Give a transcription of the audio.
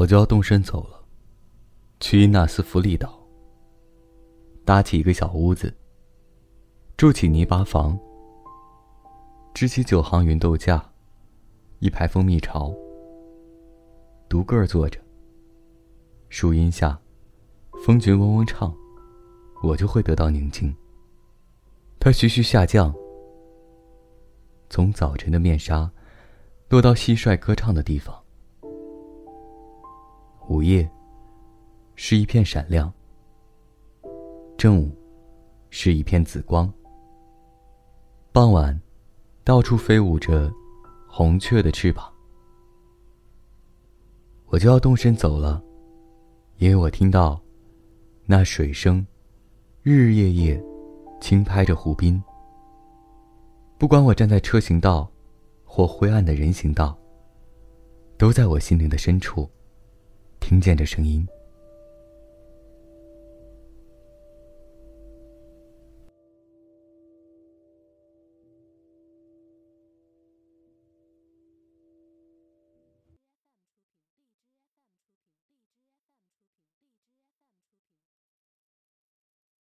我就要动身走了，去伊纳斯弗利岛。搭起一个小屋子，住起泥巴房，支起九行云豆架，一排蜂蜜巢，独个儿坐着。树荫下，风菊嗡嗡唱，我就会得到宁静。它徐徐下降，从早晨的面纱，落到蟋蟀歌唱的地方。午夜，是一片闪亮。正午，是一片紫光。傍晚，到处飞舞着红雀的翅膀。我就要动身走了，因为我听到那水声，日日夜夜轻拍着湖滨。不管我站在车行道，或灰暗的人行道，都在我心灵的深处听见这声音。